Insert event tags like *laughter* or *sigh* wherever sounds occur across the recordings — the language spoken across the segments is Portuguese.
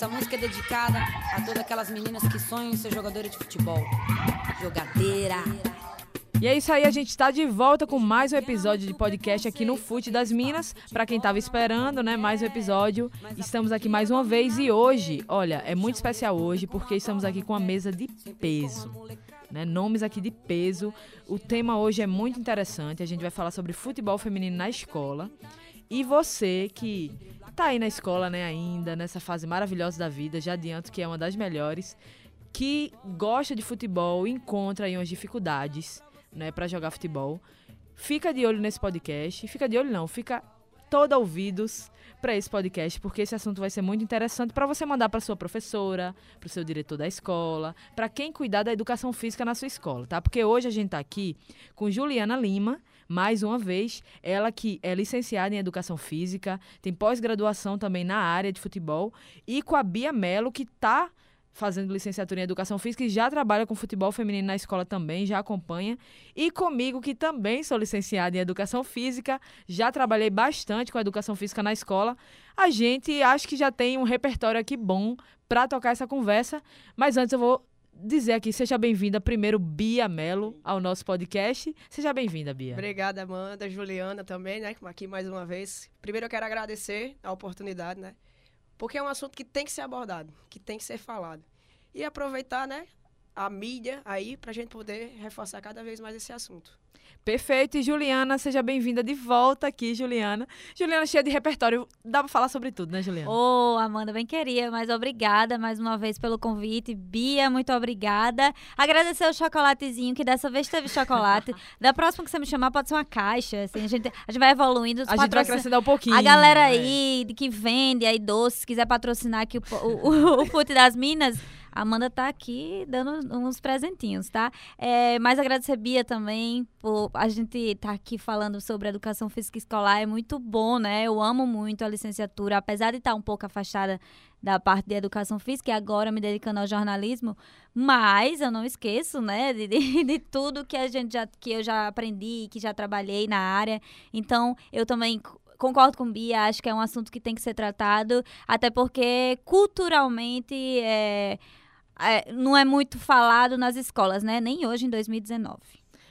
Essa música é dedicada a todas aquelas meninas que sonham em ser jogadora de futebol. Jogadeira. E é isso aí, a gente está de volta com mais um episódio de podcast aqui no Fute das Minas. Para quem estava esperando, né, mais um episódio. Estamos aqui mais uma vez e hoje, olha, é muito especial hoje porque estamos aqui com uma mesa de peso. Né, nomes aqui de peso. O tema hoje é muito interessante. A gente vai falar sobre futebol feminino na escola. E você que tá aí na escola, né, ainda, nessa fase maravilhosa da vida, já adianto que é uma das melhores, que gosta de futebol, encontra aí umas dificuldades né, para jogar futebol. Fica de olho nesse podcast. Fica de olho não, fica todo ouvidos para esse podcast, porque esse assunto vai ser muito interessante para você mandar para sua professora, para o seu diretor da escola, para quem cuidar da educação física na sua escola, tá? Porque hoje a gente está aqui com Juliana Lima, mais uma vez, ela que é licenciada em educação física, tem pós-graduação também na área de futebol, e com a Bia Mello, que está fazendo licenciatura em Educação Física e já trabalha com futebol feminino na escola também, já acompanha. E comigo, que também sou licenciada em Educação Física, já trabalhei bastante com Educação Física na escola. A gente acho que já tem um repertório aqui bom para tocar essa conversa, mas antes eu vou dizer aqui, seja bem-vinda primeiro Bia Melo ao nosso podcast. Seja bem-vinda, Bia. Obrigada, Amanda, Juliana também, né, aqui mais uma vez. Primeiro eu quero agradecer a oportunidade, né? Porque é um assunto que tem que ser abordado, que tem que ser falado. E aproveitar, né, a mídia aí para a gente poder reforçar cada vez mais esse assunto. Perfeito. E Juliana, seja bem-vinda de volta aqui, Juliana. Juliana, cheia de repertório. Dá para falar sobre tudo, né, Juliana? Ô, oh, Amanda, bem queria, mas obrigada mais uma vez pelo convite. Bia, muito obrigada. Agradecer o chocolatezinho, que dessa vez teve chocolate. *laughs* da próxima que você me chamar, pode ser uma caixa. Assim, a, gente, a gente vai evoluindo. A gente vai acrescentar um pouquinho. A galera né? aí é. que vende aí doces, quiser patrocinar aqui o, o, o, o Fute das Minas Amanda tá aqui dando uns presentinhos, tá? É, mas agradecer a Bia também por a gente tá aqui falando sobre educação física escolar. É muito bom, né? Eu amo muito a licenciatura, apesar de estar tá um pouco afastada da parte de educação física e agora me dedicando ao jornalismo, mas eu não esqueço, né, de, de, *laughs* de, tudo que a gente já que eu já aprendi, que já trabalhei na área. Então, eu também concordo com Bia, acho que é um assunto que tem que ser tratado, até porque culturalmente é, é, não é muito falado nas escolas, né? Nem hoje, em 2019.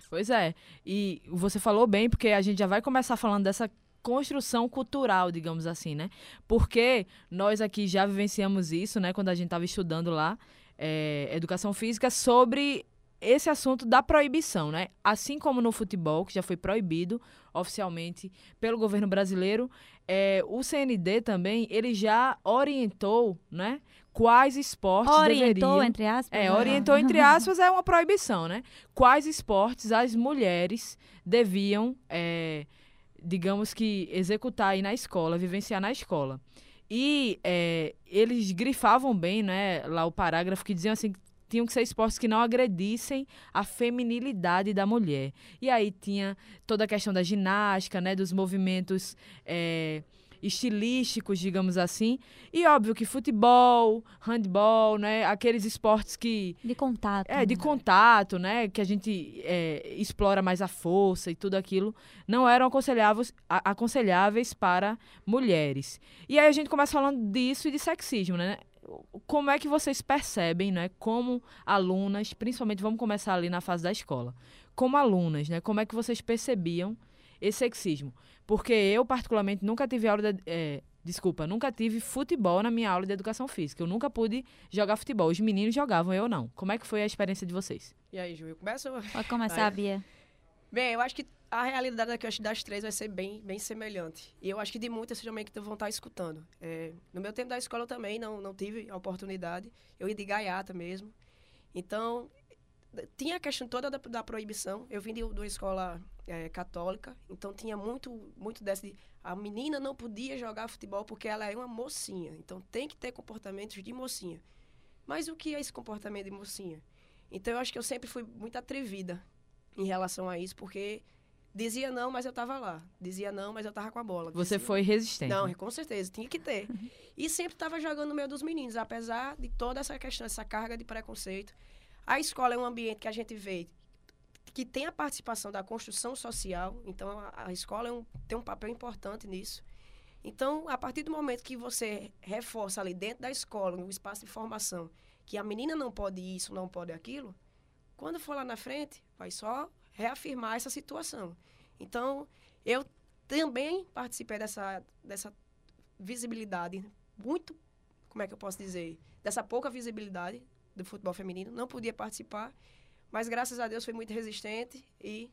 Pois é. E você falou bem, porque a gente já vai começar falando dessa construção cultural, digamos assim, né? Porque nós aqui já vivenciamos isso, né? Quando a gente estava estudando lá, é, educação física, sobre esse assunto da proibição, né? Assim como no futebol, que já foi proibido oficialmente pelo governo brasileiro, é, o CND também, ele já orientou, né? Quais esportes orientou, deveriam... entre aspas? É, orientou, *laughs* entre aspas, é uma proibição, né? Quais esportes as mulheres deviam, é, digamos que, executar aí na escola, vivenciar na escola. E é, eles grifavam bem, né, lá o parágrafo que diziam assim, tinham que ser esportes que não agredissem a feminilidade da mulher. E aí tinha toda a questão da ginástica, né, dos movimentos... É, estilísticos, digamos assim. E óbvio que futebol, handball, né? Aqueles esportes que. De contato. É, de né? contato, né? Que a gente é, explora mais a força e tudo aquilo, não eram aconselháveis, aconselháveis para mulheres. E aí a gente começa falando disso e de sexismo, né? Como é que vocês percebem, né? Como alunas, principalmente vamos começar ali na fase da escola. Como alunas, né? Como é que vocês percebiam esse sexismo? Porque eu, particularmente, nunca tive aula de. É, desculpa, nunca tive futebol na minha aula de educação física. Eu nunca pude jogar futebol. Os meninos jogavam, eu não. Como é que foi a experiência de vocês? E aí, Ju, começa? Pode começar, aí. Bia. Bem, eu acho que a realidade aqui, acho, das três vai ser bem, bem semelhante. E eu acho que de muitas também que vão estar escutando. É, no meu tempo da escola eu também não, não tive a oportunidade. Eu ia de gaiata mesmo. Então, tinha a questão toda da, da proibição. Eu vim de, de uma escola é, católica, então tinha muito, muito dessa de a menina não podia jogar futebol porque ela é uma mocinha, então tem que ter comportamentos de mocinha. Mas o que é esse comportamento de mocinha? Então eu acho que eu sempre fui muito atrevida em relação a isso, porque dizia não, mas eu estava lá. Dizia não, mas eu estava com a bola. Você dizia, foi resistente. Não, com certeza, tinha que ter. *laughs* e sempre estava jogando no meio dos meninos, apesar de toda essa questão, essa carga de preconceito. A escola é um ambiente que a gente vê que tem a participação da construção social, então a, a escola é um, tem um papel importante nisso. Então, a partir do momento que você reforça ali dentro da escola, no espaço de formação, que a menina não pode isso, não pode aquilo, quando for lá na frente, vai só reafirmar essa situação. Então, eu também participei dessa, dessa visibilidade muito, como é que eu posso dizer, dessa pouca visibilidade do futebol feminino. Não podia participar, mas graças a Deus foi muito resistente e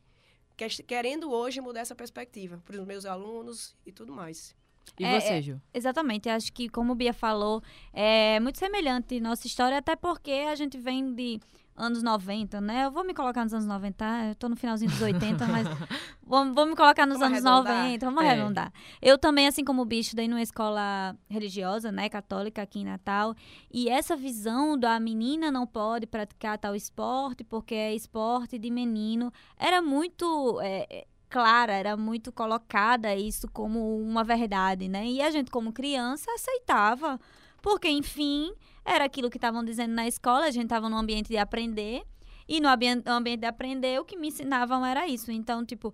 querendo hoje mudar essa perspectiva para os meus alunos e tudo mais. E É, você, é, Ju? Exatamente, acho que como o Bia falou, é muito semelhante nossa história, até porque a gente vem de anos 90, né? Eu vou me colocar nos anos 90, eu tô no finalzinho dos 80, mas *laughs* vou, vou me colocar nos Vamos anos arredondar. 90, vamos É. arredondar. Eu também, assim como o Bicho, estudei numa escola religiosa, né, católica aqui em Natal, e essa visão da menina não pode praticar tal esporte porque é esporte de menino, era muito... é, é, clara, era muito colocada isso como uma verdade, né? E a gente, como criança, aceitava, porque, enfim, era aquilo que estavam dizendo na escola, a gente estava num ambiente de aprender, e no ambiente, de aprender, o que me ensinavam era isso. Então, tipo,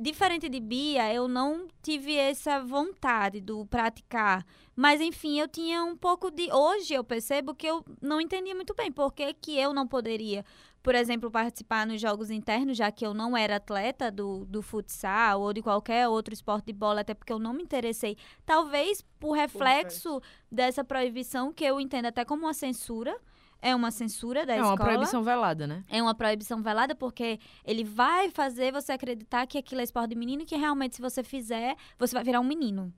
diferente de Bia, eu não tive essa vontade do praticar. Mas, enfim, eu tinha um pouco de. Hoje eu percebo que eu não entendia muito bem por que, que eu não poderia, por exemplo, participar nos jogos internos, já que eu não era atleta do, do futsal ou de qualquer outro esporte de bola, até porque eu não me interessei. Talvez por reflexo dessa proibição, que eu entendo até como uma censura. É uma censura da É escola. uma proibição velada, né? É uma proibição velada porque ele vai fazer você acreditar que aquilo é esporte de menino e que realmente se você fizer, você vai virar um menino.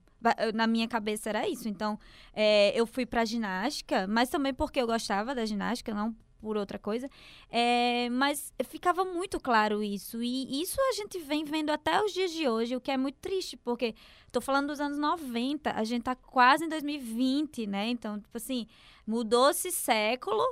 Na minha cabeça era isso. Então, é, eu fui pra ginástica, mas também porque eu gostava da ginástica, não por outra coisa. É, mas ficava muito claro isso. E isso a gente vem vendo até os dias de hoje, o que é muito triste, porque tô falando dos anos 90, a gente tá quase em 2020, né? Então, tipo assim, mudou-se século.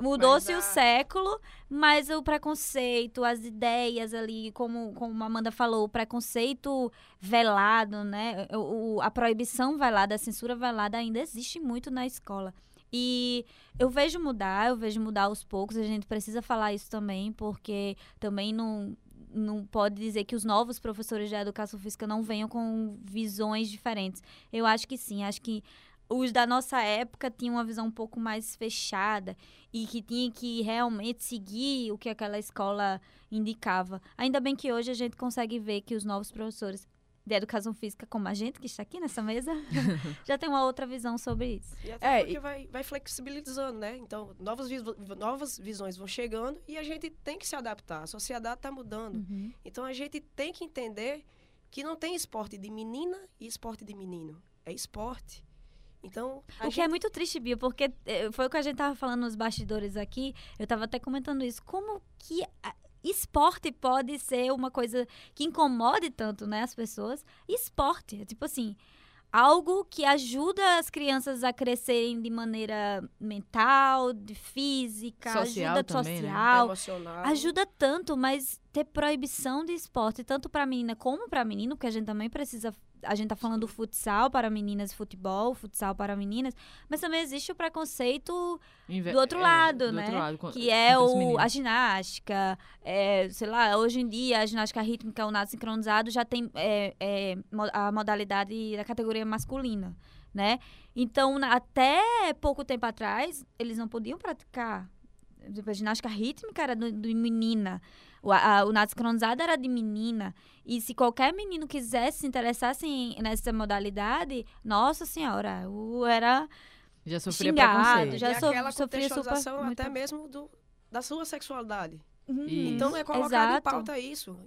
Mudou-se a- o século, mas o preconceito, as ideias ali, como, como a Amanda falou, o preconceito velado, né? O- a proibição velada, a censura velada ainda existe muito na escola. E eu vejo mudar, eu vejo mudar aos poucos, a gente precisa falar isso também, porque também não, não pode dizer que os novos professores de educação física não venham com visões diferentes. Eu acho que sim, acho que os da nossa época tinham uma visão um pouco mais fechada e que tinha que realmente seguir o que aquela escola indicava. Ainda bem que hoje a gente consegue ver que os novos professores de educação física, como a gente que está aqui nessa mesa, *laughs* já tem uma outra visão sobre isso. E até É, porque e- vai, vai flexibilizando, né? Então, novas, vis- novas visões vão chegando e a gente tem que se adaptar. A sociedade está mudando. Então, a gente tem que entender que não tem esporte de menina e esporte de menino. É esporte. Então, a O que gente é muito triste, Bia, porque eh, foi o que a gente tava falando nos bastidores aqui, eu tava até comentando isso. Como que a- esporte pode ser uma coisa que incomode tanto, né, as pessoas? Esporte, é tipo assim, algo que ajuda as crianças a crescerem de maneira mental, de física, Social ajuda também, né? social. emocional. Ajuda tanto, mas ter proibição de esporte, tanto para menina como para menino, porque a gente também precisa. A gente tá falando do futsal para meninas e futebol, futsal para meninas, mas também existe o preconceito do outro é, lado, do né? outro lado, que é o, meninos. a ginástica, é, sei lá, hoje em dia a ginástica rítmica, o nado sincronizado já tem é, é, a modalidade da categoria masculina, né? Então, na- até pouco tempo atrás, eles não podiam praticar. Tipo, A ginástica rítmica era do, do menina. O, a, o nado sincronizado era de menina. E se qualquer menino quisesse se interessasse em- nessa modalidade, nossa senhora, o, era Já sofria xingado, preconceito. já e so- aquela sofria super- contextualização muito até pre- mesmo do, da sua sexualidade. Uhum. Então, é colocado Exato. em pauta isso.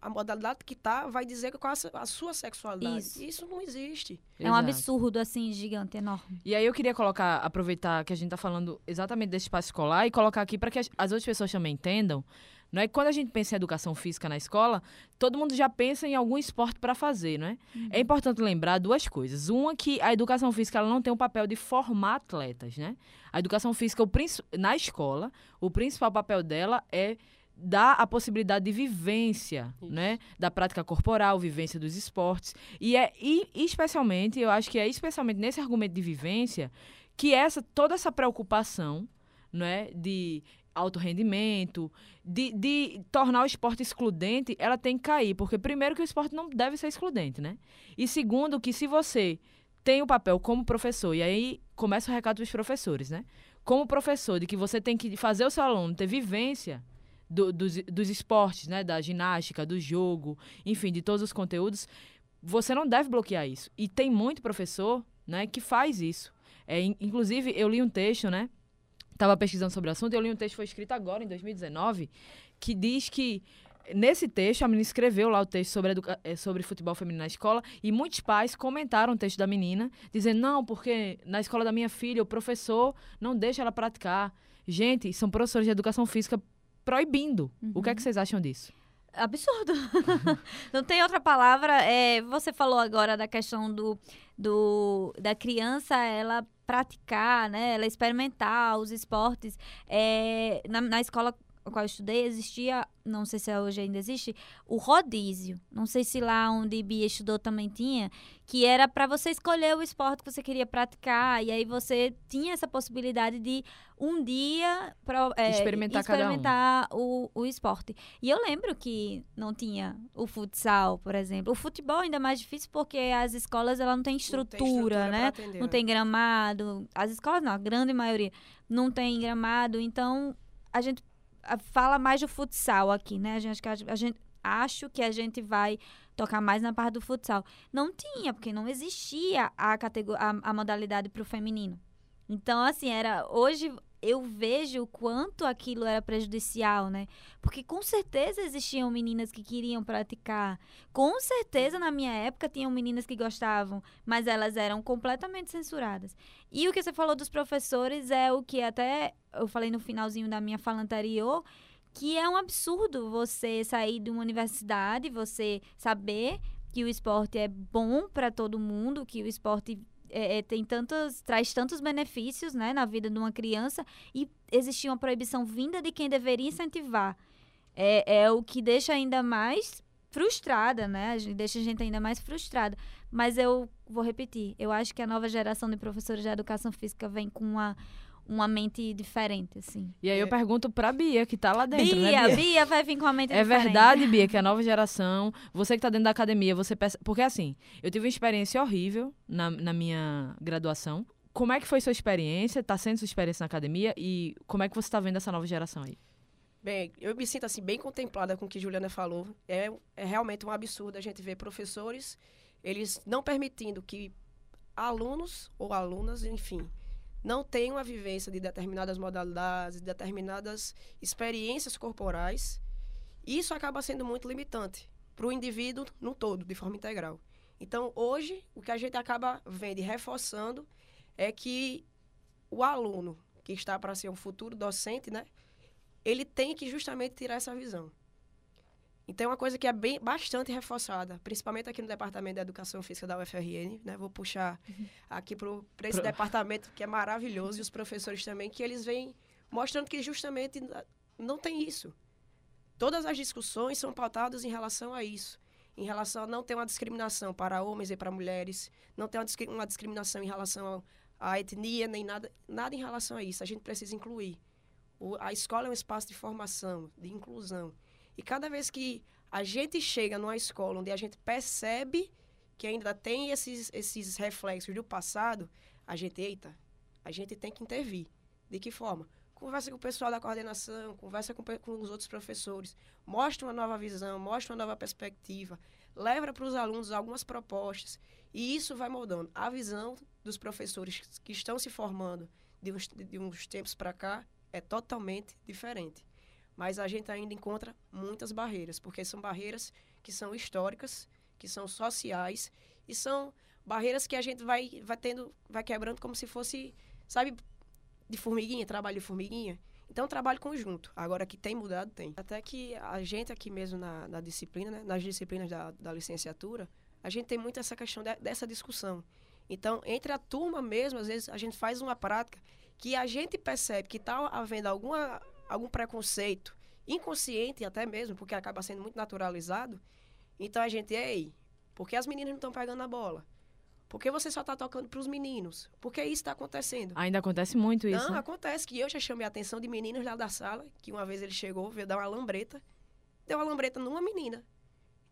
A- modalidade que tá vai dizer qual a su- a sua sexualidade. Isso. Isso não existe. É um absurdo, assim, gigante, enorme. E aí eu queria colocar, aproveitar que a gente tá falando exatamente desse espaço escolar e colocar aqui para que as, as outras pessoas também entendam. Não é quando a gente pensa em educação física na escola, todo mundo já pensa em algum esporte para fazer, não é? É importante lembrar duas coisas. Uma que a educação física ela não tem o papel de formar atletas, né? A educação física o na escola, o principal papel dela é dar a possibilidade de vivência, Isso. né? Da prática corporal, vivência dos esportes. E é e, especialmente, eu acho que é especialmente nesse argumento de vivência que essa toda essa preocupação, né, de alto rendimento, de, de tornar o esporte excludente, ela tem que cair. Porque, primeiro, que o esporte não deve ser excludente, né? E segundo, que se você tem o papel como professor, e aí começa o recado dos professores, né? Como professor, de que você tem que fazer o seu aluno ter vivência do, dos, dos esportes, né? Da ginástica, do jogo, enfim, de todos os conteúdos, você não deve bloquear isso. E tem muito professor, né, que faz isso. É, inclusive, eu li um texto, né? Estava pesquisando sobre o assunto, eu li um texto que foi escrito agora, em 2019, que diz que nesse texto, a menina escreveu lá o texto sobre, eh, sobre futebol feminino na escola e muitos pais comentaram o texto da menina, dizendo: não, porque na escola da minha filha o professor não deixa ela praticar. Gente, são professores de educação física proibindo. Uhum. O que é que uhum. vocês acham disso? absurdo. *laughs* não tem outra palavra. É, você falou agora da questão do, do da criança ela praticar, né? Ela experimentar os esportes. É, na, na escola no qual eu estudei, existia, não sei se hoje ainda existe, o rodízio. Não sei se lá onde Bia estudou também tinha, que era para você escolher o esporte que você queria praticar. E aí você tinha essa possibilidade de um dia pra, é, experimentar, experimentar um. o, o esporte. E eu lembro que não tinha o futsal, por exemplo. O futebol ainda é mais difícil porque as escolas ela não tem estrutura, não tem estrutura né? Atender, não tem gramado. As escolas não, a grande maioria não tem gramado. Então a gente fala mais do futsal aqui, né? A gente, a gente acho que a gente vai tocar mais na parte do futsal. Não tinha, porque não existia a, categoria, a, a modalidade para o feminino. Então, assim, era. Hoje eu vejo o quanto aquilo era prejudicial, né? Porque com certeza existiam meninas que queriam praticar. Com certeza na minha época tinham meninas que gostavam, mas elas eram completamente censuradas. E o que você falou dos professores é o que até eu falei no finalzinho da minha fala anterior, que é um absurdo você sair de uma universidade, você saber que o esporte é bom para todo mundo, que o esporte é, é, tem tantos, traz tantos benefícios né, na vida de uma criança e existir uma proibição vinda de quem deveria incentivar. É, é o que deixa ainda mais frustrada, né? Deixa a gente ainda mais frustrada. Mas eu vou repetir, eu acho que a nova geração de professores de educação física vem com uma uma mente diferente, assim. E aí eu é. pergunto pra Bia, que tá lá dentro, Bia, né, Bia? Bia vai vir com uma mente é diferente. É verdade, Bia, que a *laughs* nova geração, você que tá dentro da academia, você pensa... Porque assim, eu tive uma experiência horrível na, na minha graduação. Como é que foi sua experiência? Tá sendo sua experiência na academia? E como é que você tá vendo essa nova geração aí? Bem, eu me sinto assim bem contemplada com o que Juliana falou. É, é realmente um absurdo a gente ver professores, eles não permitindo que alunos ou alunas, enfim, não tem uma vivência de determinadas modalidades, de determinadas experiências corporais, isso acaba sendo muito limitante para o indivíduo no todo, de forma integral. Então, hoje, o que a gente acaba vendo e reforçando é que o aluno, que está para ser um futuro docente, né, ele tem que justamente tirar essa visão. Então, é uma coisa que é bem, bastante reforçada, principalmente aqui no Departamento da Educação Física da UFRN, né? Vou puxar uhum. aqui para esse Pro... departamento que é maravilhoso, e os professores também, que eles vêm mostrando que justamente não tem isso. Todas as discussões são pautadas em relação a isso. Em relação a não ter uma discriminação para homens e para mulheres, não ter uma, uma discriminação em relação à etnia, nem nada, nada em relação a isso. A gente precisa incluir. O, a escola é um espaço de formação, de inclusão. E cada vez que a gente chega numa escola onde a gente percebe que ainda tem esses, esses reflexos do passado, a gente, eita, a gente tem que intervir. De que forma? Conversa com o pessoal da coordenação, conversa com, com os outros professores, mostra uma nova visão, mostra uma nova perspectiva, leva para os alunos algumas propostas. E isso vai moldando. A visão dos professores que estão se formando de uns, de uns tempos para cá é totalmente diferente. Mas a gente ainda encontra muitas barreiras, porque são barreiras que são históricas, que são sociais e são barreiras que a gente vai, vai tendo, vai quebrando como se fosse, sabe, de formiguinha, trabalho de formiguinha. Então, trabalho conjunto. Agora, que tem mudado, tem. Até que a gente aqui mesmo na, na disciplina, né, nas disciplinas da, da licenciatura, a gente tem muito essa questão de, dessa discussão. Então, entre a turma mesmo, às vezes a gente faz uma prática que a gente percebe que está havendo alguma algum preconceito inconsciente até mesmo, porque acaba sendo muito naturalizado. Então a gente, ei, porque as meninas não estão pegando a bola? Por que você só tá tocando pros meninos? Porque isso tá acontecendo. Ainda acontece muito isso. Não, né? acontece que eu já chamei a atenção de meninos lá da sala, que uma vez ele chegou, veio dar uma lambreta, deu uma lambreta numa menina.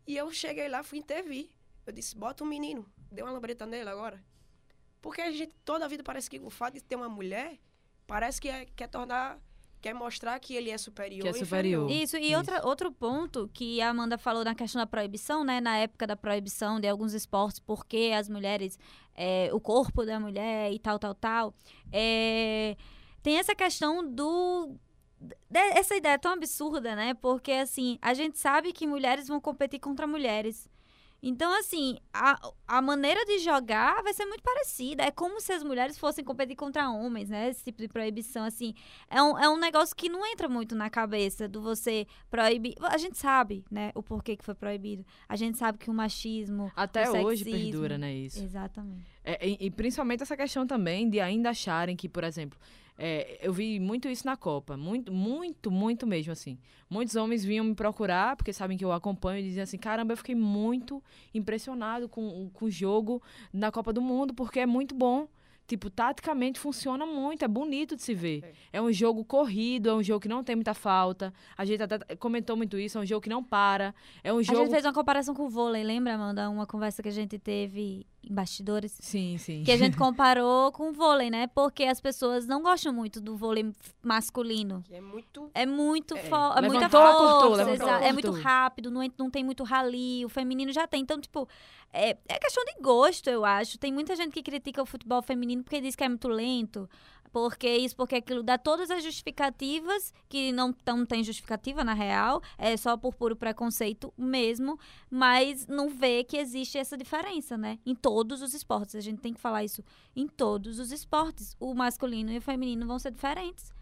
E eu cheguei lá, fui intervir. Eu disse, bota um menino, deu uma lambreta nele agora. Porque a gente, toda a vida parece que o fato de ter uma mulher, parece que é, quer tornar, quer mostrar que ele é superior. Que é superior. inferior. Isso, e Isso. Outra, outro ponto que a Amanda falou na questão da proibição, né? Na época da proibição de alguns esportes, porque as mulheres, é, o corpo da mulher e tal, tal, tal. é, tem essa questão do. Essa ideia tão absurda, né? Porque, assim, a gente sabe que mulheres vão competir contra mulheres. Então, assim, a, a maneira de jogar vai ser muito parecida. É como se as mulheres fossem competir contra homens, né? Esse tipo de proibição, assim. É um, é um negócio que não entra muito na cabeça do você proibir. A gente sabe, né, o porquê que foi proibido. A gente sabe que o machismo. Até o hoje sexismo. perdura, né, isso. Exatamente. É, e, e principalmente essa questão também de ainda acharem que, por exemplo, é, eu vi muito isso na Copa, muito, muito, muito mesmo assim. Muitos homens vinham me procurar, porque sabem que eu acompanho, e diziam assim: caramba, eu fiquei muito impressionado com, com o jogo na Copa do Mundo, porque é muito bom. Tipo, taticamente funciona muito, é bonito de se ver. É um jogo corrido, é um jogo que não tem muita falta. A gente até comentou muito isso, é um jogo que não para. É um A jogo. gente fez uma comparação com o vôlei, lembra, Amanda? Uma conversa que a gente teve em bastidores. Sim, sim. Que a gente *laughs* comparou com o vôlei, né? Porque as pessoas não gostam muito do vôlei masculino. Que é muito. É muito É, forte, é muita força, cortou, levantou, exa- é muito rápido, não, não tem muito rali, o feminino já tem. Então, tipo, é, é questão de gosto, eu acho. Tem muita gente que critica o futebol feminino porque diz que é muito lento, porque isso, porque aquilo, dá todas as justificativas, que não, não tem justificativa na real, é só por puro preconceito mesmo, mas não vê que existe essa diferença, né? Em todos os esportes, a gente tem que falar isso em todos os esportes. O masculino e o feminino vão ser diferentes.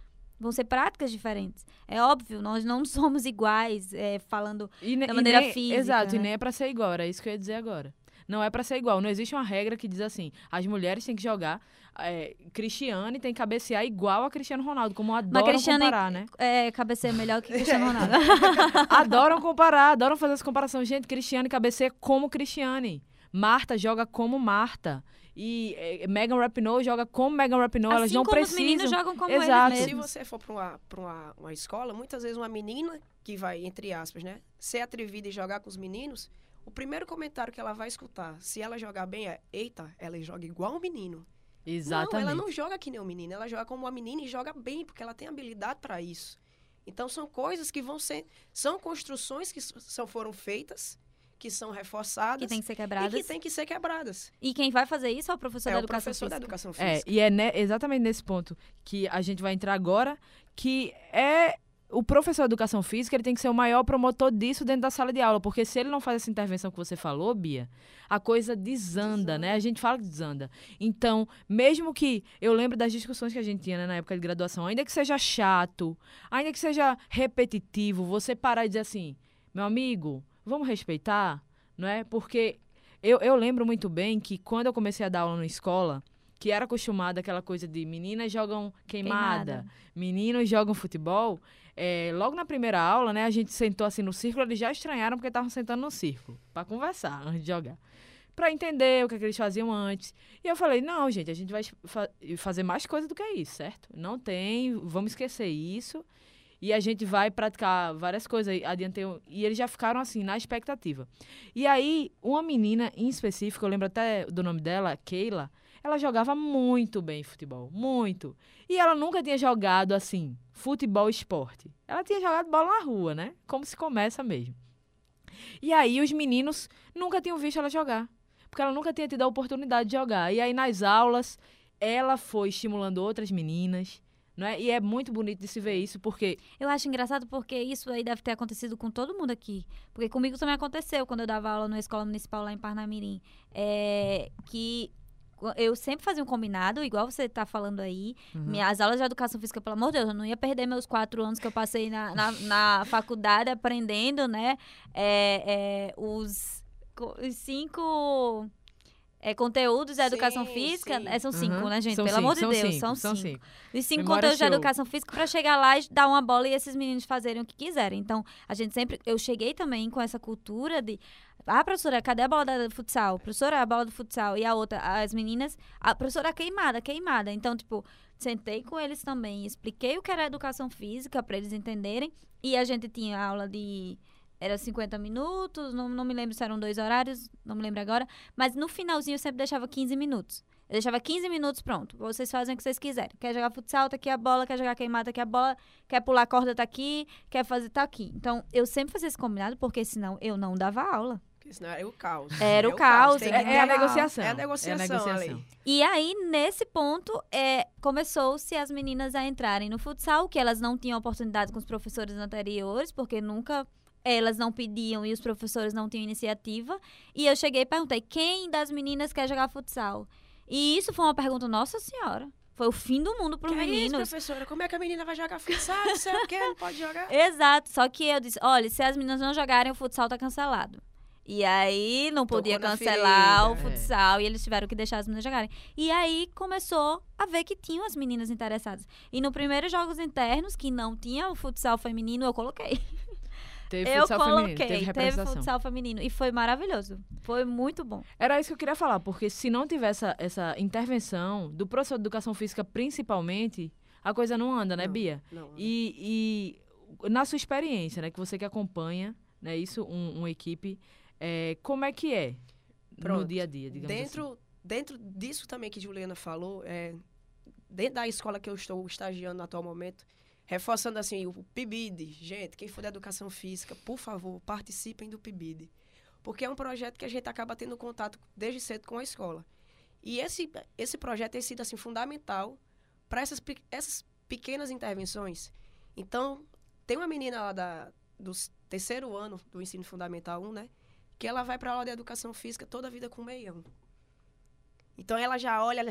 Vão ser práticas diferentes. É óbvio, nós não *laughs* somos iguais, é, falando. E, da e maneira nem- física, Exato, e né? nem é pra ser igual, era isso que eu ia dizer agora. Não é pra ser igual. Não existe uma regra que diz assim: as mulheres têm que jogar. É, Cristiane tem que cabecear igual a Cristiano Ronaldo, como adoram Cristiane- comparar, né? É, cabeceia melhor que Cristiano *laughs* Ronaldo. *laughs* adoram comparar, adoram fazer essa comparação. Gente, Cristiane cabeceia como Cristiane. Marta joga como Marta. E é, Megan Rapinoe joga como Megan Rapinoe. Elas assim não como precisam. os meninos jogam como Exato. eles Se você for para uma, pra uma, uma escola, muitas vezes uma menina que vai, entre aspas, né, ser atrevida e jogar com os meninos, o primeiro comentário que ela vai escutar, se ela jogar bem, é: Eita, ela joga igual um menino. Exatamente. Não, ela não joga que nem um menino, ela joga como uma menina e joga bem, porque ela tem habilidade para isso. Então são coisas que vão ser. São construções que são, foram feitas, que são reforçadas Que tem que ser e quebradas. que tem que ser quebradas. E quem vai fazer isso é o professor é da o educação professor da física. educação É, física. e é ne- exatamente nesse ponto que a gente vai entrar agora, que é o professor de educação física, ele tem que ser o maior promotor disso dentro da sala de aula, porque se ele não faz essa intervenção que você falou, Bia, a coisa desanda, Desanda. né? A gente fala que desanda. Então, mesmo que eu lembro das discussões que a gente tinha né, na época de graduação, ainda que seja chato, ainda que seja repetitivo, você parar e dizer assim, meu amigo, vamos respeitar, não é? Porque eu, eu lembro muito bem que quando eu comecei a dar aula na escola, que era acostumada aquela coisa de meninas jogam queimada, Queimada. meninos jogam futebol. é, logo na primeira aula, né, a gente sentou assim no círculo, eles já estranharam porque estavam sentando no círculo para conversar antes de jogar. Pra entender o que, é que eles faziam antes. E eu falei: não, gente, a gente vai fa- fazer mais coisa do que isso, certo? Não tem, vamos esquecer isso. E a gente vai praticar várias coisas. Adiante, e eles já ficaram assim, na expectativa. E aí, uma menina em específico, eu lembro até do nome dela, Keila, ela jogava muito bem futebol, muito. E ela nunca tinha jogado assim, futebol esporte. Ela tinha jogado bola na rua, né? Como se começa mesmo. E aí os meninos nunca tinham visto ela jogar, porque ela nunca tinha tido a oportunidade de jogar. E aí nas aulas ela foi estimulando outras meninas, não é? E é muito bonito de se ver isso, porque Eu acho engraçado porque isso aí deve ter acontecido com todo mundo aqui. Porque comigo também aconteceu quando eu dava aula na escola municipal lá em Parnamirim. É, que eu sempre fazia um combinado, igual você tá falando aí. Minhas aulas de educação física, pelo amor de Deus, eu não ia perder meus quatro anos que eu passei na, na, na faculdade aprendendo, né? é, é, os, os cinco é, conteúdos da educação Sim, física, sim. é, são cinco, Aham. né, gente? São Pelo cinco, amor de são Deus, cinco, são são cinco. cinco. Os cinco Memória conteúdos de show. educação física pra chegar lá e dar uma bola e esses meninos fazerem o que quiserem. Então, a gente sempre. Eu cheguei também com essa cultura de. Ah, professora, cadê a bola da do futsal? Professora, a bola do futsal. E a outra, as meninas. A professora queimada, queimada. Então, tipo, sentei com eles também, expliquei o que era educação física pra eles entenderem. E a gente tinha aula de. Era 50 minutos, não, não me lembro se eram dois horários, não me lembro agora. Mas no finalzinho eu sempre deixava 15 minutos. Eu deixava 15 minutos pronto. Vocês fazem o que vocês quiserem. Quer jogar futsal, tá aqui a bola. Quer jogar queimada, tá aqui a bola. Quer pular corda, tá aqui. Quer fazer, tá aqui. Então, eu sempre fazia esse combinado, porque senão eu não dava aula. Porque senão era o caos. Era o É caos, É, é a negociação. É a negociação, negociação. ali. E aí, nesse ponto, é, começou-se as meninas a entrarem no futsal, que elas não tinham oportunidade com os professores anteriores, porque nunca elas não pediam e os professores não tinham iniciativa. E eu cheguei e perguntei: quem das meninas quer jogar futsal? E isso foi uma pergunta, nossa senhora. Foi o fim do mundo para os é isso, meninos. professora? Como é que a menina vai jogar futsal? Não sei o quê, não pode jogar. *laughs* Exato, só que eu disse, olha, se as meninas não jogarem, o futsal tá cancelado. E aí não Tocou podia cancelar o ferida, é. futsal e eles tiveram que deixar as meninas jogarem. E aí começou a ver que tinham as meninas interessadas. E no primeiro jogos internos, que não tinha o futsal feminino, eu coloquei. *laughs* Teve eu futsal feminino, coloquei, teve teve, representação. futsal feminino. E foi maravilhoso. Foi muito bom. Era isso que eu queria falar, porque se não tivesse essa, essa intervenção do professor de educação física, principalmente, a coisa não anda, né, Não. Bia? Não, E, e na sua experiência, né, que você que acompanha, né, isso, um, uma equipe, é, como é que é no Pronto. dia a dia, digamos assim? dentro, dentro disso também que Juliana falou, é, dentro da escola que eu estou estagiando no atual momento, reforçando assim, o PIBID, gente, quem for da educação física, por favor, participem do PIBID. Porque é um projeto que a gente acaba tendo contato desde cedo com a escola. E esse, esse projeto tem sido assim, fundamental para essas, essas pequenas intervenções. Então, tem uma menina lá da, do terceiro ano do ensino fundamental 1, né? Que ela vai para aula de educação física toda a vida com meião. Então ela já olha, ela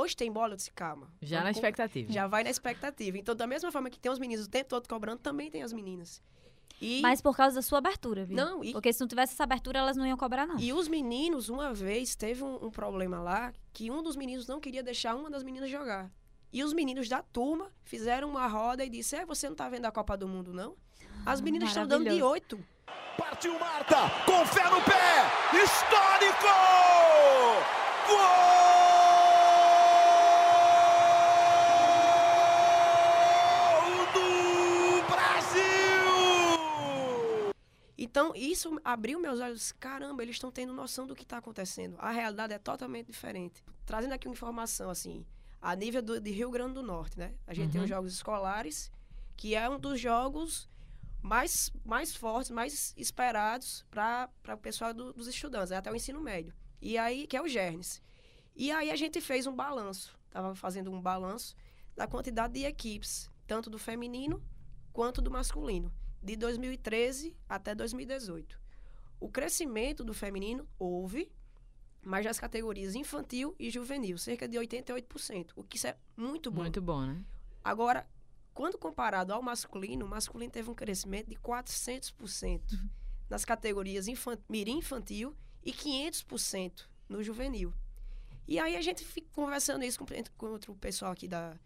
hoje tem bola, eu disse, calma. Já na com- expectativa. Já vai na expectativa. Então, da mesma forma que tem os meninos o tempo todo cobrando, também tem as meninas. E, Mas por causa da sua abertura, viu? não, e, Porque se não tivesse essa abertura, elas não iam cobrar, não. e os meninos, uma vez, teve um, um problema lá, que um dos meninos não queria deixar uma das meninas jogar. E os meninos da turma fizeram uma roda e disseram, é, você não tá vendo a Copa do Mundo, não? As meninas estão dando de oito. Partiu Marta, com fé no pé, histórico! Gol do Brasil! Então, isso abriu meus olhos. Caramba, eles estão tendo noção do que está acontecendo. A realidade é totalmente diferente. Trazendo aqui uma informação, assim, a nível do, de Rio Grande do Norte, né? A gente tem Uhum. os Jogos Escolares, que é um dos jogos mais, mais fortes, mais esperados para o pessoal do- dos estudantes, até o ensino médio. E aí, que é o Gernes. E aí a gente fez um balanço. Estava fazendo um balanço da quantidade de equipes, tanto do feminino quanto do masculino de 2013 até 2018. O crescimento do feminino houve, mas nas categorias infantil e juvenil, cerca de 88%, o que isso é muito bom. Muito bom, né? Agora, quando comparado ao masculino, o masculino teve um crescimento de 400% nas categorias infan mirim infantil e 500% no juvenil. E aí a gente fica conversando isso com, com outro pessoal aqui da,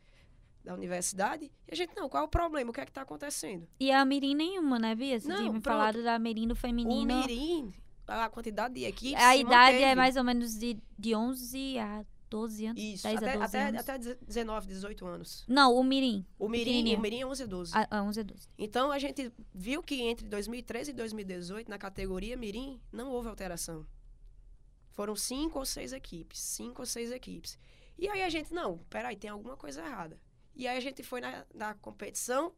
da universidade, e a gente, não, qual é o problema? O que é que está acontecendo? E a Mirim nenhuma, né, Bia? Você Não, me falado da Mirim do feminino. O mirim, a quantidade de equipes A idade é manteve. mais ou menos de, de 11 a 12 anos. Isso, 10 até, a 12 até, anos. até 19, 18 anos. Não, o Mirim. O mirim, o mirim é 11 a 12. A, a 11 a 12. Então a gente viu que entre 2013 e 2018, na categoria Mirim, não houve alteração. Foram cinco ou seis equipes. Cinco ou seis equipes. E aí a gente, não, peraí, tem alguma coisa errada. E aí a gente foi na, na competição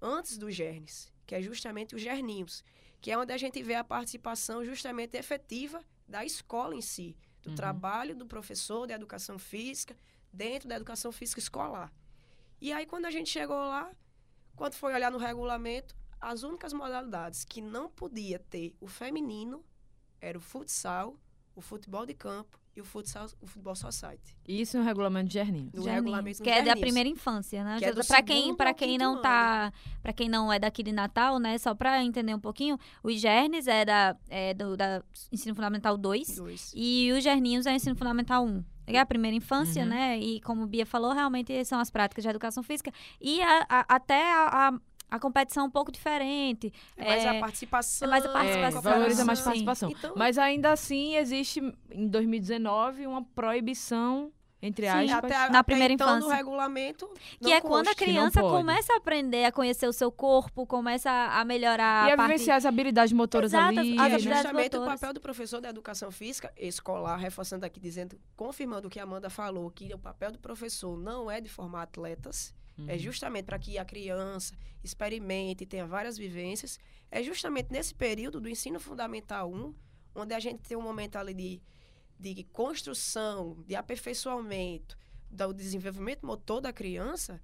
antes do Gernes, que é justamente os Gerninhos, que é onde a gente vê a participação justamente efetiva da escola em si, do Uhum. trabalho do professor de educação física dentro da educação física escolar. E aí quando a gente chegou lá, quando foi olhar no regulamento, as únicas modalidades que não podia ter o feminino era o futsal, o futebol de campo e o futsal, o futebol society. Isso no regulamento de Gerninho. No Gerninhos, regulamento que é da Gerninhos. primeira infância, né? Que é para quem, para quem não tá, para quem não é daqui de Natal, né? Só para entender um pouquinho, o Gernes é da é do da ensino fundamental 2 Dois. e o Gerninhos é ensino fundamental 1. É a primeira infância, Uhum. né? E como o Bia falou, realmente são as práticas de educação física e a- a- até a, a, competição um pouco diferente. É mais É, a participação. é mais a É, participação. valoriza mais a participação. Então- Mas ainda assim existe, em 2019, uma proibição, entre Sim, aspas. até, a- na até primeira então, infância. no regulamento. Que é quando a criança começa a aprender a conhecer o seu corpo, começa a a melhorar e a a parte... vivenciar as habilidades motoras Exato, ali. E as é né? justamente o motoras. papel do professor da educação física escolar, reforçando aqui, dizendo, confirmando o que a Amanda falou, que o papel do professor não é de formar atletas, é Uhum. justamente para que a criança experimente, tenha várias vivências. É justamente nesse período do ensino fundamental 1, onde a gente tem um momento ali de, de construção, de aperfeiçoamento, do desenvolvimento motor da criança,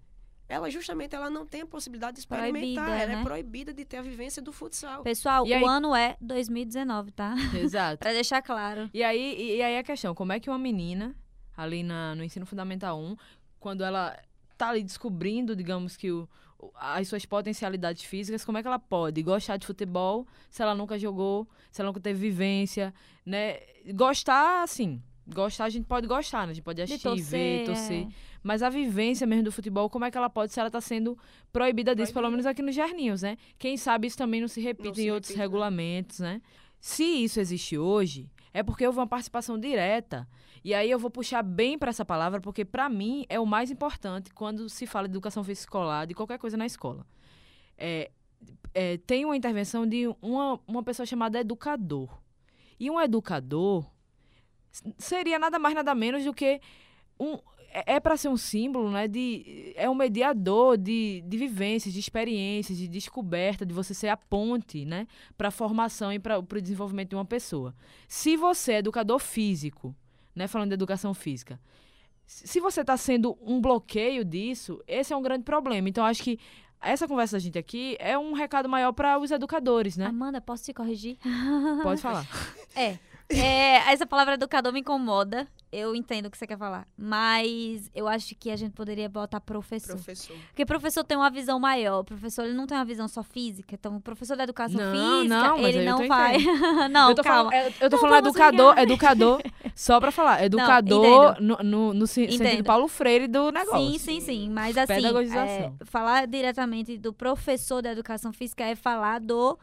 ela justamente ela não tem a possibilidade de experimentar, Proibida, ela né? é proibida de ter a vivência do futsal. Pessoal, E aí- o ano é 2019, tá? Exato. *laughs* pra deixar claro. E aí, e, e aí a questão, como é que uma menina, ali na, no ensino fundamental 1, quando ela tá ali descobrindo, digamos que o, as suas potencialidades físicas, como é que ela pode gostar de futebol se ela nunca jogou, se ela nunca teve vivência, né? Gostar, assim, gostar a gente pode gostar, né? A gente pode De assistir, ver, torcer, torcer. é. Mas a vivência mesmo do futebol, como é que ela pode se ela tá sendo proibida disso, pelo menos aqui nos Gerninhos, né? Quem sabe isso também não se repita Não se em outros repita, regulamentos, né? Se isso existe hoje, é porque houve uma participação direta. E aí eu vou puxar bem para essa palavra, porque para mim é o mais importante quando se fala de educação física escolar, de qualquer coisa na escola. É, é, tem uma intervenção de uma, uma pessoa chamada educador. E um educador seria nada mais, nada menos do que um. É, para ser um símbolo, né? De, é um mediador de, de vivências, de experiências, de descoberta, de você ser a ponte, né? Para a formação e para o desenvolvimento de uma pessoa. Se você é educador físico, né? Falando de educação física, se se você está sendo um bloqueio disso, esse é um grande problema. Então, acho que essa conversa da gente aqui é um recado maior para os educadores, né? Amanda, posso te corrigir? Pode falar. *laughs* É. É, essa palavra educador me incomoda. Eu entendo o que você quer falar. Mas eu acho que a gente poderia botar professor. Professor. Porque professor tem uma visão maior. O professor ele não tem uma visão só física. Então, o professor da educação Não, física, não, ele não vai. *laughs* não, eu tô calma. falando, eu tô Não falando educador, educador, só pra falar, educador entendo. no, no, no sen- sentido Entendo. Paulo Freire do negócio. Sim, sim, sim. Mas assim, é, falar diretamente do professor da educação física é falar do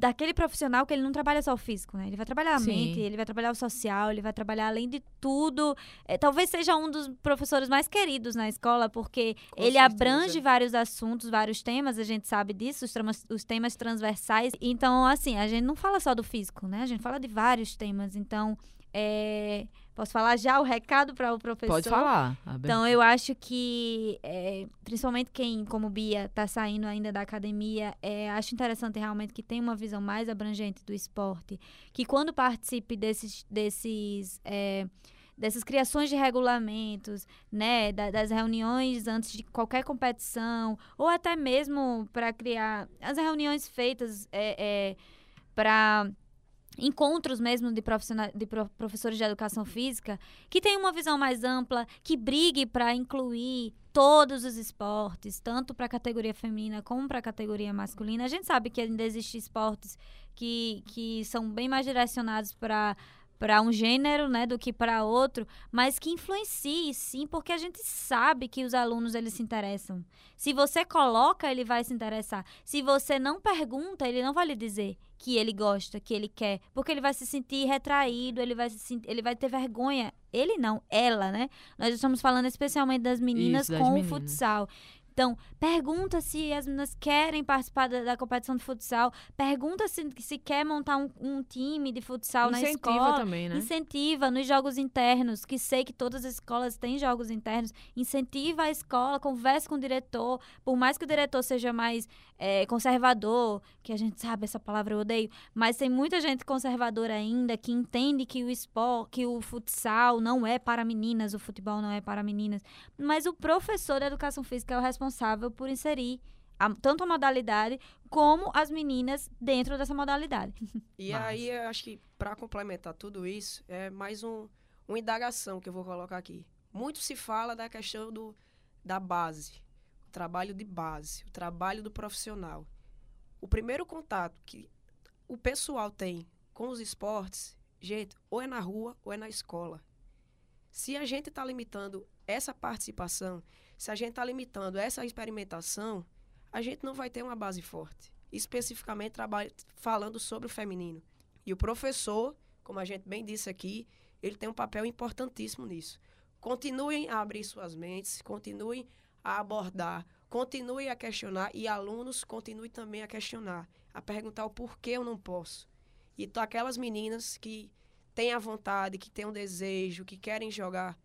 daquele profissional que ele não trabalha só o físico, né? Ele vai trabalhar a Sim. mente, ele vai trabalhar o social, ele vai trabalhar além de tudo. É, talvez seja um dos professores mais queridos na escola, porque Com ele certeza. abrange vários assuntos, vários temas, a gente sabe disso, os, tramas- os temas transversais. Então, assim, a gente não fala só do físico, né? A gente fala de vários temas. Então, é, posso falar já o recado para o professor? Pode falar. Então, eu acho que, é, principalmente quem, como Bia, está saindo ainda da academia, é, acho interessante realmente que tem uma visão mais abrangente do esporte, que quando participe desses, desses é, dessas criações de regulamentos, né, da- das reuniões antes de qualquer competição, ou até mesmo para criar as reuniões feitas é, para encontros mesmo de, de pro- professores de educação física, que tenham uma visão mais ampla, que brigue para incluir todos os esportes, tanto para a categoria feminina como para a categoria masculina. A gente sabe que ainda existem esportes que, que são bem mais direcionados para para um gênero, né, do que para outro, mas que influencie sim, porque a gente sabe que os alunos eles se interessam. Se você coloca, ele vai se interessar. Se você não pergunta, ele não vai lhe dizer que ele gosta, que ele quer, porque ele vai se sentir retraído, ele vai se sent- ele vai ter vergonha. Ele não, ela, né? Nós estamos falando especialmente das meninas Isso, das com meninas. o futsal. Então, pergunta se as meninas querem participar da, da competição de futsal. Pergunta se, se quer montar um, um time de futsal na Incentiva escola. também, né? Incentiva nos jogos internos, que sei que todas as escolas têm jogos internos. Incentiva a escola, converse com o diretor. Por mais que o diretor seja mais eh, conservador, que a gente sabe essa palavra eu odeio, mas tem muita gente conservadora ainda que entende que o esporte, que o futsal não é para meninas, o futebol não é para meninas. Mas o professor da educação física é o responsável por inserir a- tanto a modalidade como as meninas dentro dessa modalidade. E Massa. aí, eu acho que para complementar tudo isso, é mais um, uma indagação que eu vou colocar aqui. Muito se fala da questão do, da base, o trabalho de base, o trabalho do profissional. O primeiro contato que o pessoal tem com os esportes, gente, ou é na rua ou é na escola. Se a gente está limitando essa participação, se a gente está limitando essa experimentação, a gente não vai ter uma base forte. Especificamente falando sobre o feminino. E o professor, como a gente bem disse aqui, ele tem um papel importantíssimo nisso. Continuem a abrir suas mentes, continuem a abordar, continuem a questionar e alunos continuem também a questionar, a perguntar o porquê eu não posso. E aquelas meninas que têm a vontade, que têm um desejo, que querem jogar,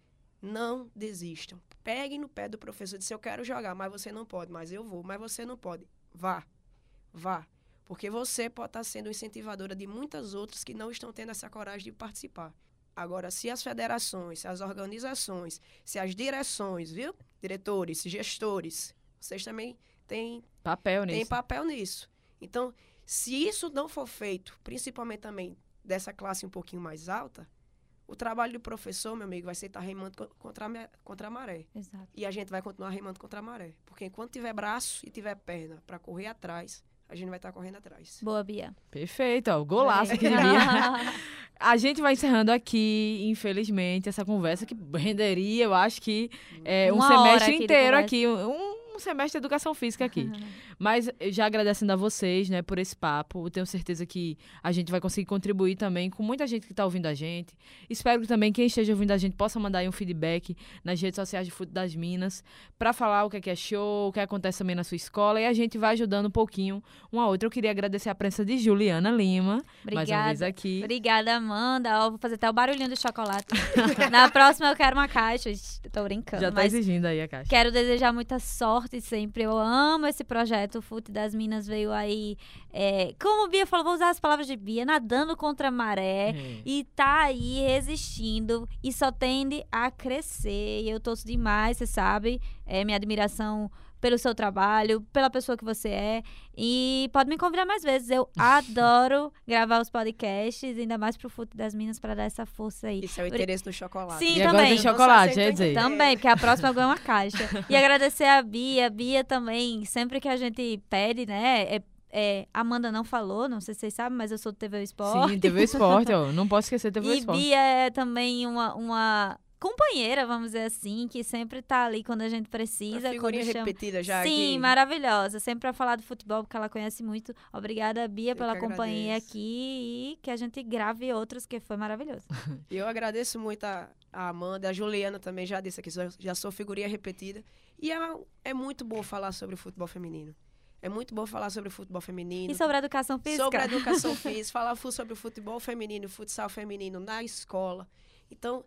não desistam. Peguem no pé do professor e disse, eu quero jogar, mas você não pode, mas eu vou, mas você não pode. Vá, vá. Porque você pode estar sendo incentivadora de muitas outras que não estão tendo essa coragem de participar. Agora, se as federações, se as organizações, se as direções, viu? Diretores, gestores, vocês também têm papel nisso. Têm papel nisso. Então, se isso não for feito, principalmente também dessa classe um pouquinho mais alta, o trabalho do professor, meu amigo, vai ser estar remando contra a, contra a maré. Exato. E a gente vai continuar remando contra a maré. Porque enquanto tiver braço e tiver perna para correr atrás, a gente vai estar correndo atrás. Boa, Bia. Perfeito, ó, golaço aqui de Bia. *laughs* a gente vai encerrando aqui, infelizmente, essa conversa que renderia, eu acho que é, um semestre inteiro aqui, um, um semestre de educação física aqui. Mas já agradecendo a vocês, né, por esse papo. Eu tenho certeza que a gente vai conseguir contribuir também com muita gente que está ouvindo a gente. Espero que também quem esteja ouvindo a gente possa mandar aí um feedback nas redes sociais de Fute das Minas para falar o que é, que é show, o que acontece também na sua escola e a gente vai ajudando um pouquinho um a outro. Eu queria agradecer a presença de Juliana Lima, Obrigada. mais uma vez aqui. Obrigada, Amanda. Ó, vou fazer até o barulhinho do chocolate. *laughs* na próxima eu quero uma caixa. Estou brincando. Já está exigindo aí a caixa. Quero desejar muita sorte sempre. Eu amo esse projeto o Fute das Minas veio aí, é, como Bia falou, vou usar as palavras de Bia, nadando contra a maré é. e tá aí resistindo e só tende a crescer. E eu torço demais, você sabe, é minha admiração pelo seu trabalho, pela pessoa que você é. E pode me convidar mais vezes. Eu adoro gravar os podcasts, ainda mais pro Fute das Minas, para dar essa força aí. Isso é o interesse do chocolate. Sim, e também. Agora tem chocolate, quer dizer. Também, porque a próxima ganha uma caixa. *laughs* E agradecer a Bia. Bia também, sempre que a gente pede, né? É é, Amanda não falou, não sei se vocês sabem, mas eu sou do TV Esporte. Sim, TV Esporte, ó, não posso esquecer TV e Esporte. E Bia é também uma, uma companheira, vamos dizer assim, que sempre tá ali quando a gente precisa. Uma figurinha chama... repetida já Sim, aqui. maravilhosa. Sempre para falar do futebol, porque ela conhece muito. Obrigada, Bia, Eu pela companhia aqui e que a gente grave outros, que foi maravilhoso. *laughs* Eu agradeço muito a, a Amanda, a Juliana também já disse aqui, já sou figurinha repetida. E é, é muito bom falar sobre o futebol feminino. É muito bom falar sobre o futebol feminino. E sobre a educação física. Sobre a educação *laughs* física. falar sobre o futebol feminino, futsal feminino na escola. Então,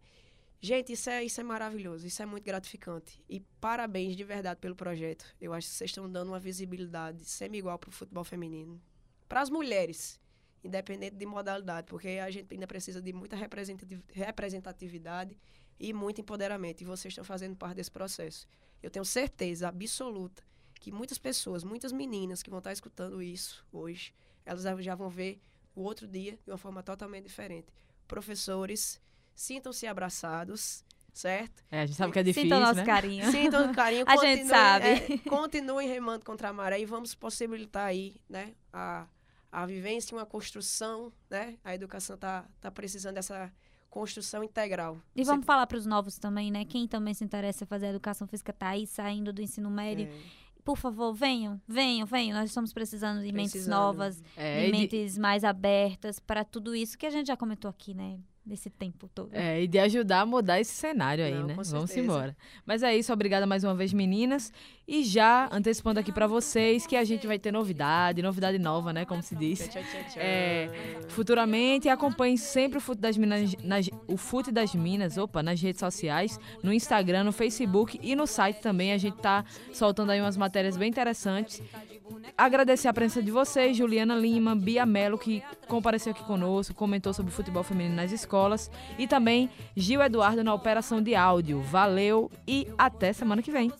Gente, isso é, isso é maravilhoso, isso é muito gratificante. E parabéns de verdade pelo projeto. Eu acho que vocês estão dando uma visibilidade semi-igual para o futebol feminino. Para as mulheres, independente de modalidade, porque a gente ainda precisa de muita representatividade e muito empoderamento. E vocês estão fazendo parte desse processo. Eu tenho certeza absoluta que muitas pessoas, muitas meninas que vão estar escutando isso hoje, elas já vão ver o outro dia de uma forma totalmente diferente. Professores sintam-se abraçados, certo? É, a gente sabe que é difícil, Sintam o nosso né? carinho. *laughs* Sintam o carinho. *laughs* a gente sabe. É, *laughs* continuem remando contra a maré e vamos possibilitar aí, né, a, a vivência, uma construção, né? A educação está tá precisando dessa construção integral. E vamos Você... falar para os novos também, né? Quem também se interessa em fazer educação física está aí saindo do ensino médio. É por favor, venham, venham, venham. Nós estamos precisando de precisando. mentes novas, é, de mentes de... mais abertas para tudo isso que a gente já comentou aqui, né? Nesse tempo todo. É, e de ajudar a mudar esse cenário aí, Não, né? Vamos embora. Mas é isso, obrigada mais uma vez, meninas. E já antecipando aqui para vocês que a gente vai ter novidade, novidade nova, né? Como se diz. É, futuramente, acompanhe sempre o Fute das Minas, nas, o Fute das Minas, opa, nas redes sociais, no Instagram, no Facebook e no site também. A gente tá soltando aí umas matérias bem interessantes. Agradecer a presença de vocês, Juliana Lima, Bia Mello, que compareceu aqui conosco, comentou sobre o futebol feminino nas escolas, e também Gil Eduardo na operação de áudio. Valeu e até semana que vem.